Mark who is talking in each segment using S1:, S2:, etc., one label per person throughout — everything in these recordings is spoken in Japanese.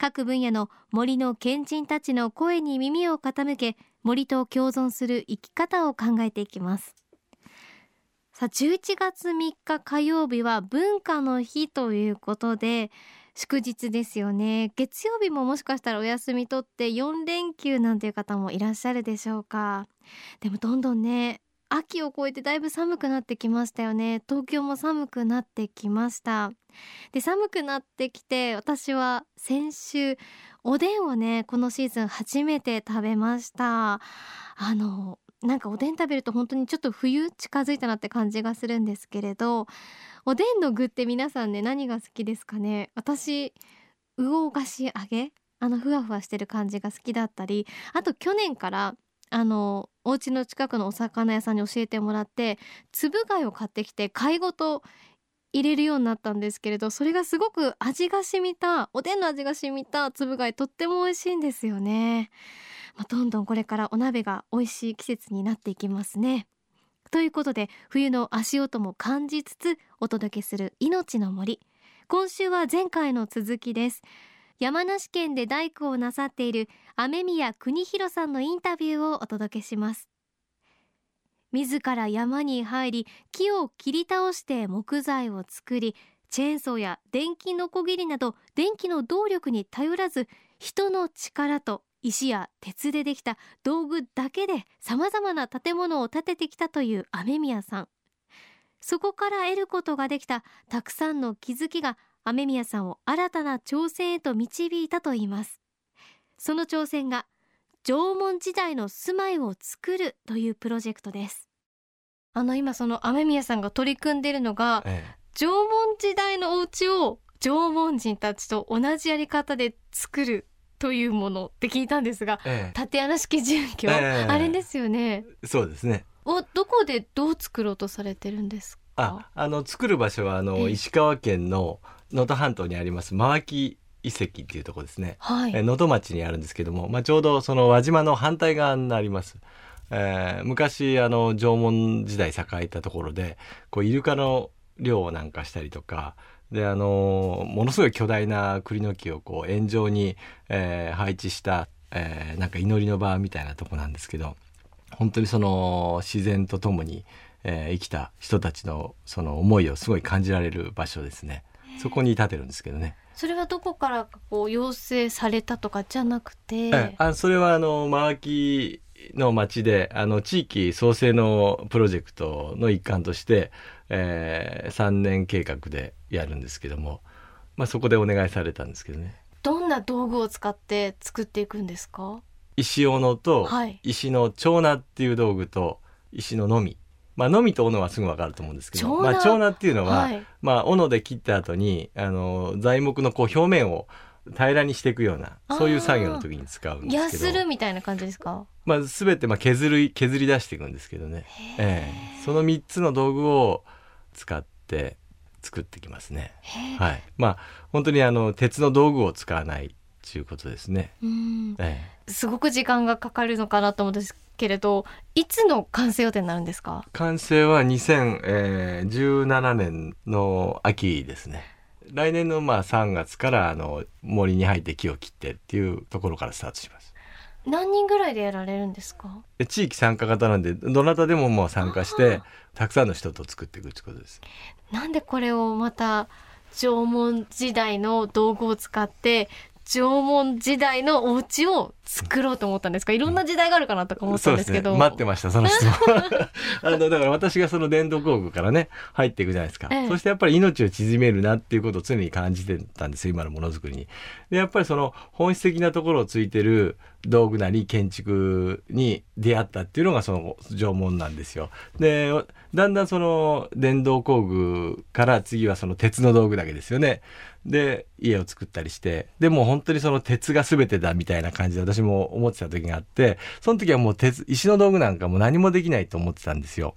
S1: 各分野の森の賢人たちの声に耳を傾け森と共存する生き方を考えていきます。さあ11月3日火曜日は文化の日ということで祝日ですよね。月曜日ももしかしたらお休み取って4連休なんていう方もいらっしゃるでしょうか。でもどんどんね秋を越えてだいぶ寒くなってきましたよね。東京も寒くなってきました。で寒くなってきて私は先週おでんをねこのシーズン初めて食べました。あのなんかおでん食べると本当にちょっと冬近づいたなって感じがするんですけれどおでんの具って皆さんね何が好きですかね？私魚菓子揚げ？あのふわふわしてる感じが好きだったりあと去年からあのお家の近くのお魚屋さんに教えてもらって粒貝を買ってきて貝ごと入れるようになったんですけれどそれがすごく味が染みたおでんの味が染みた粒貝とっても美味しいんですよね、まあ、どんどんこれからお鍋が美味しい季節になっていきますね。ということで冬の足音も感じつつお届けする命の森。今週は前回の続きです。山梨県で大工をなさっている雨宮邦弘さんのインタビューをお届けします。自ら山に入り木を切り倒して木材を作りチェーンソーや電気のこぎりなど電気の動力に頼らず人の力と石や鉄でできた道具だけで様々な建物を建ててきたという雨宮さん。そこから得ることができたたくさんの気づきが雨宮さんを新たな挑戦へと導いたといいます。その挑戦が縄文時代の住まいを作るというプロジェクトです。あの今その雨宮さんが取り組んでいるのが、ええ、縄文時代のお家を縄文人たちと同じやり方で作るというものって聞いたんですが、ええ、縦穴式住居、え、あれですよね。
S2: そうですね。
S1: おどこでどう作ろうとされてるんですか？
S2: ああの作る場所はあの、石川県の能登半島にあります真脇遺跡っていうところですね能登、はい、町にあるんですけども、まあ、ちょうどその輪島の反対側になります。えー、昔あの縄文時代栄えたところでこうイルカの漁なんかしたりとかであのものすごい巨大な栗の木をこう円状に、えー、配置した、えー、なんか祈りの場みたいなとこなんですけど本当にその自然とともに、えー、生きた人たちのその思いをすごい感じられる場所ですね。そこに立てるんですけどね。
S1: それはどこからこう要請されたとかじゃなくて、
S2: あそれはあの真脇の町であの地域創生のプロジェクトの一環として、えー、3年計画でやるんですけども、まあ、そこでお願いされたんですけどね。
S1: どんな道具を使って作っていくんですか？
S2: 石斧と石の蝶菜っていう道具と石ののみまあ、のみと斧はすぐ分かると思うんですけど、まあ、長菜っていうのは、はい、まあ、斧で切った後にあの材木のこう表面を平らにしていくようなそういう作業の時に使うんですけど。
S1: やするみたいな感じですか、
S2: まあ、全てまあ削る削り出していくんですけどね、ええ、その3つの道具を使って作ってきますね。はい、まあ本当にあの鉄の道具を使わないということですね。
S1: ええ、すごく時間がかかるのかなと思うんですけれどいつの完成予定になるんですか？
S2: 完成は2017年の秋ですね。来年のまあ3月からあの森に入って木を切ってっていうところからスタートします。
S1: 何人ぐらいでやられるんですか？
S2: 地域参加型なんでどなたでももう参加してたくさんの人と作っていくってことです。
S1: なんでこれをまた縄文時代の道具を使って縄文時代のお家を作ろうと思ったんですか？いろんな時代があるかなとか思ったんですけど、
S2: ね、待ってましたその質問。あのだから私がその伝統工具からね入っていくじゃないですか、ええ、そしてやっぱり命を縮めるなっていうことを常に感じてたんですよ今のものづくりに。でやっぱりその本質的なところをついてる道具なり建築に出会ったっていうのがその縄文なんですよ。でだんだんその電動工具から次はその鉄の道具だけですよね。で家を作ったりしてでも本当にその鉄が全てだみたいな感じで私も思ってた時があってその時はもう鉄石の道具なんかも何もできないと思ってたんですよ。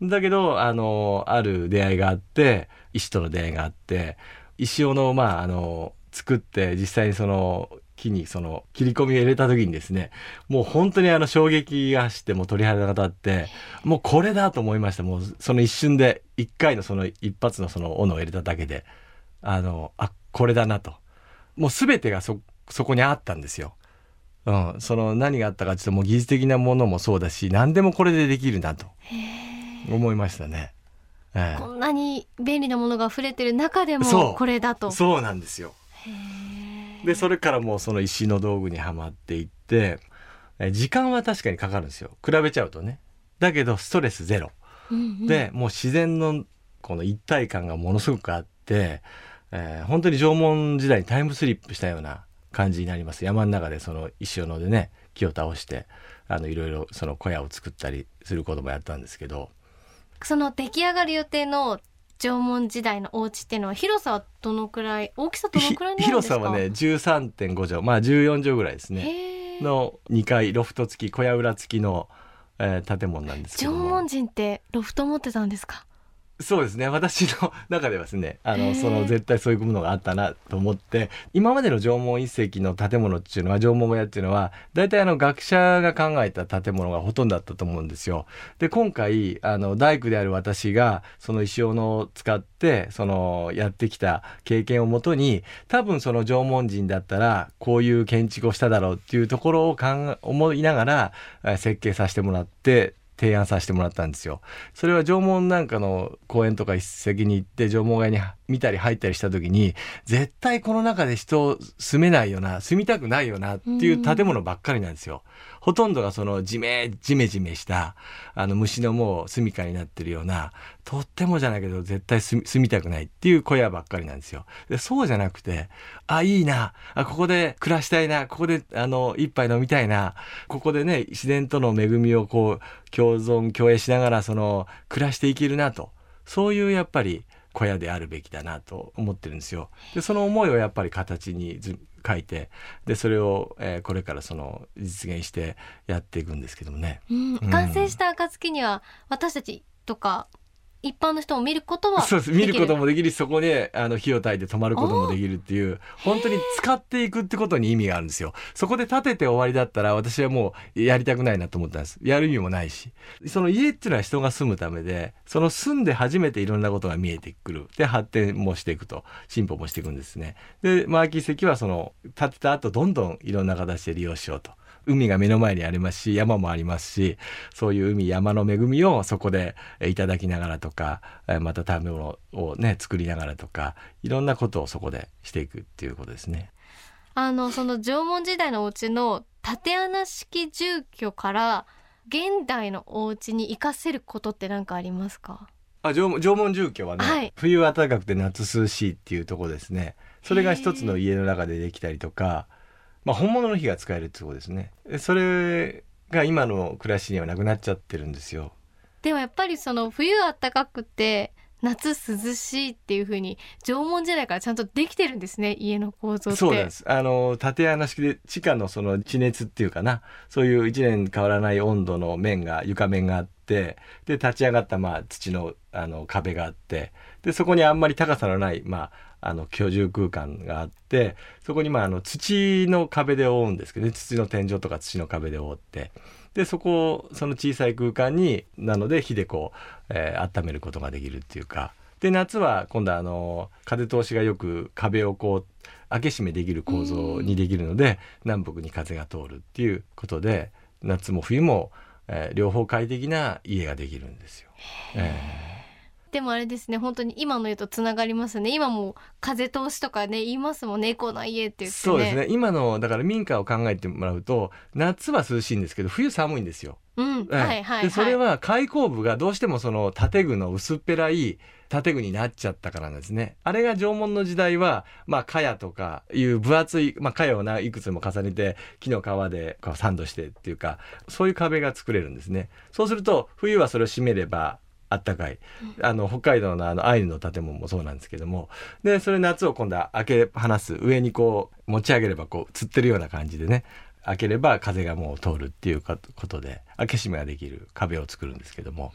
S2: だけどあのある出会いがあって石との出会いがあって石尾のまああの作って実際にその木にその切り込みを入れた時にですねもう本当にあの衝撃が走ってもう鳥肌が立ってもうこれだと思いました。もうその一瞬で一回のその一発のその斧を入れただけであのあこれだなと。もう全てがそそこにあったんですよ。うん、その何があったかちょっともう技術的なものもそうだし何でもこれでできるなと思いましたね。
S1: えこんなに便利なものが溢れてる中でもこれだと。
S2: そうなんですよでそれからもうその石の道具にはまっていって時間は確かにかかるんですよ。比べちゃうとね。だけどストレスゼロ、うんうん、でもう自然のこの一体感がものすごくあって、えー、本当に縄文時代にタイムスリップしたような感じになります。山の中でその石斧でね木を倒してあのいろいろその小屋を作ったりすることもやったんですけど。
S1: その出来上がる予定の縄文時代のお家っていうのは広さはどのくらい大きさどのくらい
S2: 広さはね13.5畳。まあ14畳ぐらいですね。の2階ロフト付き小屋裏付きの、えー、建物なんですけど
S1: 縄文人ってロフト持ってたんですか？
S2: そうですね私の中ではですねあのその絶対そういうものがあったなと思って今までの縄文遺跡の建物っていうのは縄文小屋っていうのは大体あの学者が考えた建物がほとんどだったと思うんですよ。で今回あの大工である私がその石斧を使ってそのやってきた経験をもとに多分その縄文人だったらこういう建築をしただろうっていうところを考思いながら設計させてもらって提案させてもらったんですよ。それは縄文なんかの公園とか一石に行って縄文街に見たり入ったりした時に絶対この中で人住めないよな住みたくないよなっていう建物ばっかりなんですよ。ほとんどがそのじめじめじめしたあの虫のもう住処になってるようなとってもじゃないけど絶対住みたくないっていう小屋ばっかりなんですよ。でそうじゃなくてあいいなあここで暮らしたいなここであの一杯飲みたいなここでね自然との恵みをこう共存共栄しながらその暮らしていけるなとそういうやっぱり小屋であるべきだなと思ってるんですよ。でその思いをやっぱり形に書いてでそれを、えー、これからその実現してやっていくんですけどもね。
S1: うん、完成した暁には私たちとか一般の人も見ることは
S2: そうです。見ることもできる。しそこであの火を焚いて止まることもできるっていう本当に使っていくってことに意味があるんですよ。そこで建てて終わりだったら私はもうやりたくないなと思ったんです。やる意味もないし。その家っていうのは人が住むためでその住んで初めていろんなことが見えてくる。で発展もしていくと。進歩もしていくんですね。でマーキー石はその建てた後どんどんいろんな形で利用しようと海が目の前にありますし山もありますしそういう海山の恵みをそこでいただきながらとかまた食べ物をね作りながらとかいろんなことをそこでしていくっていうことですね。
S1: あのその縄文時代のお家の縦穴式住居から現代のお家に生かせることって何かありますか？
S2: あ縄縄文住居はね、はい、冬暖かくて夏涼しいっていうとこですね。それが一つの家の中でできたりとかまあ、本物の火が使えるってことですね。それが今の暮らしにはなくなっちゃってるんですよ。
S1: でもやっぱりその冬あったかくて夏涼しいっていう風に縄文時代からちゃんとできてるんですね。家の構造って。
S2: そうです。あの縦穴式で地下のその地熱っていうかな。そういう1年変わらない温度の面が床面があってで立ち上がったまあ土のあの壁があって。でそこにあんまり高さのないまああの居住空間があってそこにまああの土の壁で覆うんですけどね。土の天井とか土の壁で覆って。でそこをその小さい空間になので火でこう、えー、温めることができるっていうか。で夏は今度はあの風通しがよく壁をこう開け閉めできる構造にできるので、南北に風が通るっていうことで夏も冬も、えー、両方快適な家ができるんですよ。え
S1: ー。でもあれですね本当に今の言うとつながりますね。今も風通しとかね言いますもんね。エコな家って言って、ね、
S2: そうですね。今のだから民家を考えてもらうと夏は涼しいんですけど冬寒いんですよ。
S1: うん。はいはい、
S2: でそれは開口部がどうしてもその建具の薄っぺらい建具になっちゃったからなんですね。あれが縄文の時代は、まあ、茅とかいう分厚い、まあ、茅をないくつも重ねて木の皮でこうサンドしてっていうかそういう壁が作れるんですね。そうすると冬はそれを閉めればあったかい。あの北海道のあのアイヌの建物もそうなんですけども。でそれ夏を今度は開け放す上にこう持ち上げればこうつってるような感じでね。開ければ風がもう通るっていうことで開け閉めができる壁を作るんですけども、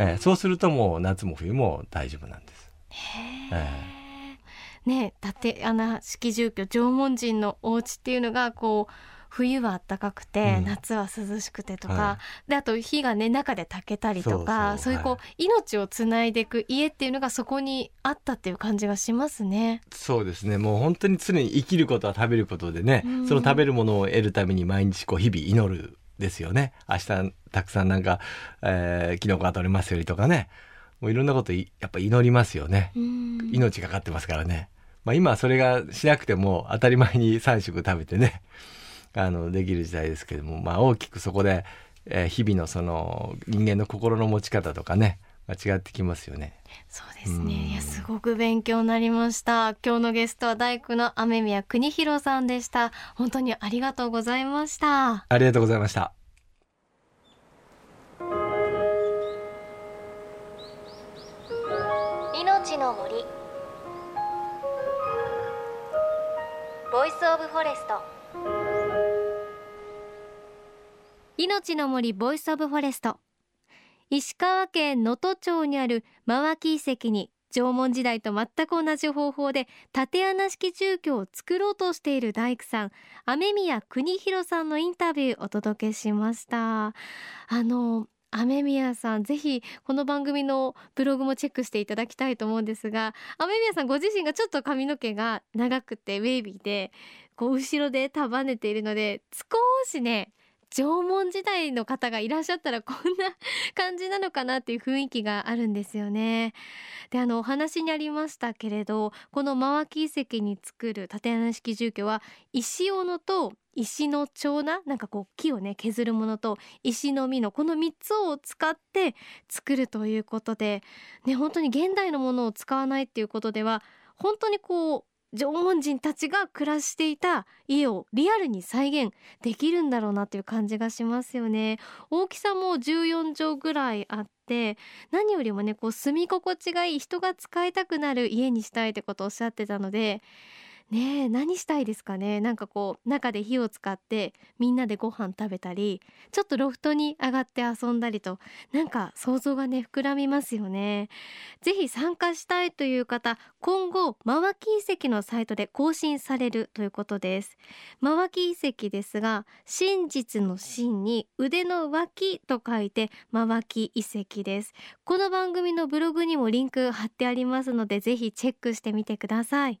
S2: えー、そうするともう夏も冬も大丈夫なんです。
S1: えー、ね縦穴式住居縄文人のお家っていうのがこう冬は暖かくて、うん、夏は涼しくてとか、はい、であと火がね中で炊けたりとかそうい。うこう、はい、命をつないでいく家っていうのがそこにあったっていう感じがしますね。
S2: そうですね。もう本当に常に生きることは食べることでね、うん、その食べるものを得るために毎日こう日々祈るですよね。明日たくさんなんか、えー、キノコが取れますようにとかね。もういろんなことやっぱ祈りますよね、命かかってますからね。まあ、今はそれがしなくても当たり前に3食食べてねあのできる時代ですけども、まあ、大きくそこで、えー、日々のその人間の心の持ち方とかね違ってきますよね。
S1: そうですね。いやすごく勉強になりました。今日のゲストは大工の雨宮邦弘さんでした。本当にありがとうございました。
S2: ありがとうございました。
S3: 命の森 Voice of Forest
S1: 命の森 Voice of Forest。石川県能登町にある真脇遺跡に縄文時代と全く同じ方法で竪穴式住居を作ろうとしている大工さん雨宮邦弘さんのインタビューお届けしました。あの雨宮さんぜひこの番組のブログもチェックしていただきたいと思うんですが雨宮さんご自身がちょっと髪の毛が長くてウェービーでこう後ろで束ねているので少しね縄文時代の方がいらっしゃったら こんな感じなのかなっていう雰囲気があるんですよね。であのお話にありましたけれどこの真脇遺跡に作る縦穴式住居は石斧と石の蝶ななんかこう木をね削るものと石の実のこの3つを使って作るということでね本当に現代のものを使わないっていうことでは本当にこう縄文人たちが暮らしていた家をリアルに再現できるんだろうなという感じがしますよね。大きさも14畳ぐらいあって何よりもねこう住み心地がいい人が使いたくなる家にしたいってことをおっしゃってたのでねえ何したいですかね。なんかこう中で火を使ってみんなでご飯食べたりちょっとロフトに上がって遊んだりとなんか想像がね膨らみますよね。ぜひ参加したいという方今後真脇遺跡のサイトで更新されるということです。真脇遺跡ですが真実の真に腕の脇と書いて真脇遺跡です。この番組のブログにもリンク貼ってありますのでぜひチェックしてみてください。